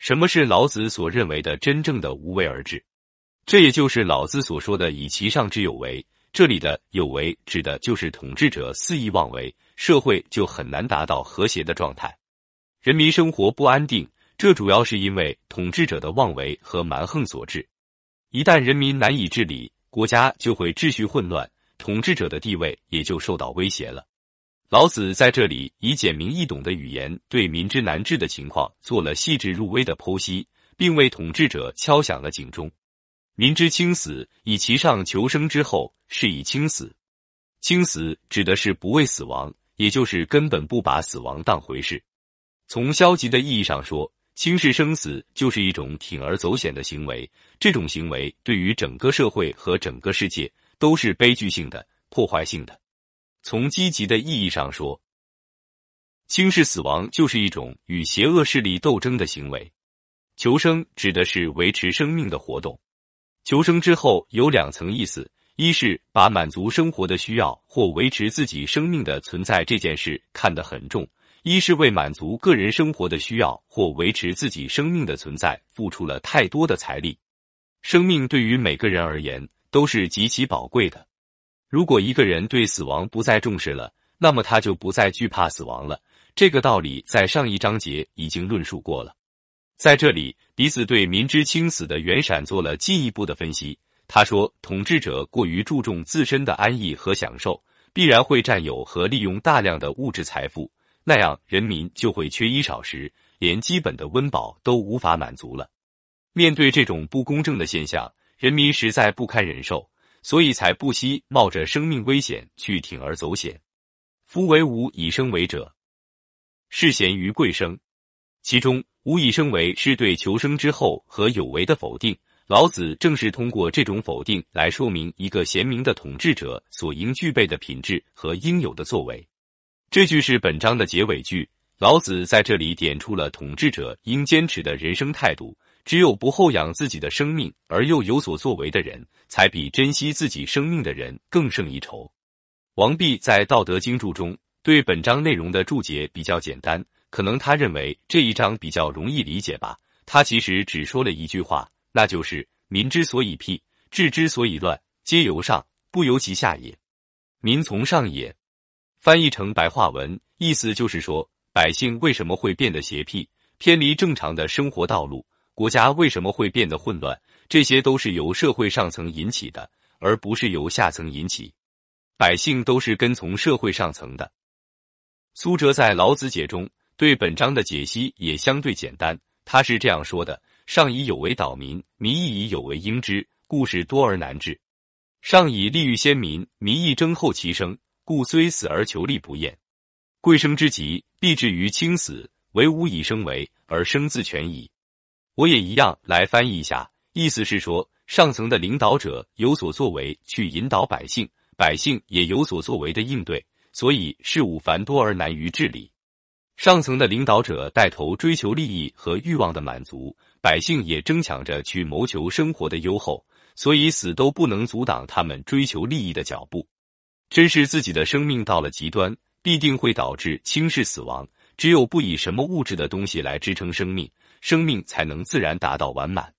什么是老子所认为的真正的无为而治？这也就是老子所说的“以其上之有为”。这里的有为指的就是统治者肆意妄为，社会就很难达到和谐的状态，人民生活不安定。这主要是因为统治者的妄为和蛮横所致。一旦人民难以治理，国家就会秩序混乱，统治者的地位也就受到威胁了。老子在这里以简明易懂的语言，对民之难治的情况做了细致入微的剖析，并为统治者敲响了警钟。民之轻死，以其上求生之后，是以轻死。轻死指的是不畏死亡，也就是根本不把死亡当回事。从消极的意义上说，轻视生死就是一种铤而走险的行为。这种行为对于整个社会和整个世界都是悲剧性的、破坏性的。从积极的意义上说，轻视死亡就是一种与邪恶势力斗争的行为。求生指的是维持生命的活动。求生之后有两层意思：一是把满足生活的需要或维持自己生命的存在这件事看得很重；一是为满足个人生活的需要或维持自己生命的存在付出了太多的财力。生命对于每个人而言都是极其宝贵的。如果一个人对死亡不再重视了，那么他就不再惧怕死亡了。这个道理在上一章节已经论述过了。在这里，李子对民之轻死的原闪做了进一步的分析。他说，统治者过于注重自身的安逸和享受，必然会占有和利用大量的物质财富，那样人民就会缺衣少食，连基本的温饱都无法满足了。面对这种不公正的现象，人民实在不堪忍受，所以才不惜冒着生命危险去铤而走险。夫为无以生为者，是贤于贵生。其中“无以生为”是对求生之后和有为的否定。老子正是通过这种否定来说明一个贤明的统治者所应具备的品质和应有的作为。这句是本章的结尾句。老子在这里点出了统治者应坚持的人生态度：只有不厚养自己的生命而又有所作为的人，才比珍惜自己生命的人更胜一筹。王弼在《道德经注》中对本章内容的注解比较简单。可能他认为这一章比较容易理解吧。他其实只说了一句话，那就是“民之所以辟，治之所以乱，皆由上，不由其下也。民从上也。”翻译成白话文，意思就是说，百姓为什么会变得邪僻，偏离正常的生活道路？国家为什么会变得混乱？这些都是由社会上层引起的，而不是由下层引起。百姓都是跟从社会上层的。苏辙在《老子解》中。对本章的解析也相对简单，他是这样说的：上以有为导民，民亦以有为应之，故事多而难治；上以利欲先民，民亦争后其生，故虽死而求利不厌。贵生之极，必至于轻死，唯无以生为，而生自全矣。我也一样来翻译一下，意思是说，上层的领导者有所作为去引导百姓，百姓也有所作为的应对，所以事务繁多而难于治理。上层的领导者带头追求利益和欲望的满足，百姓也争抢着去谋求生活的优厚，所以死都不能阻挡他们追求利益的脚步。真是自己的生命到了极端，必定会导致轻视死亡。只有不以什么物质的东西来支撑生命，生命才能自然达到完满。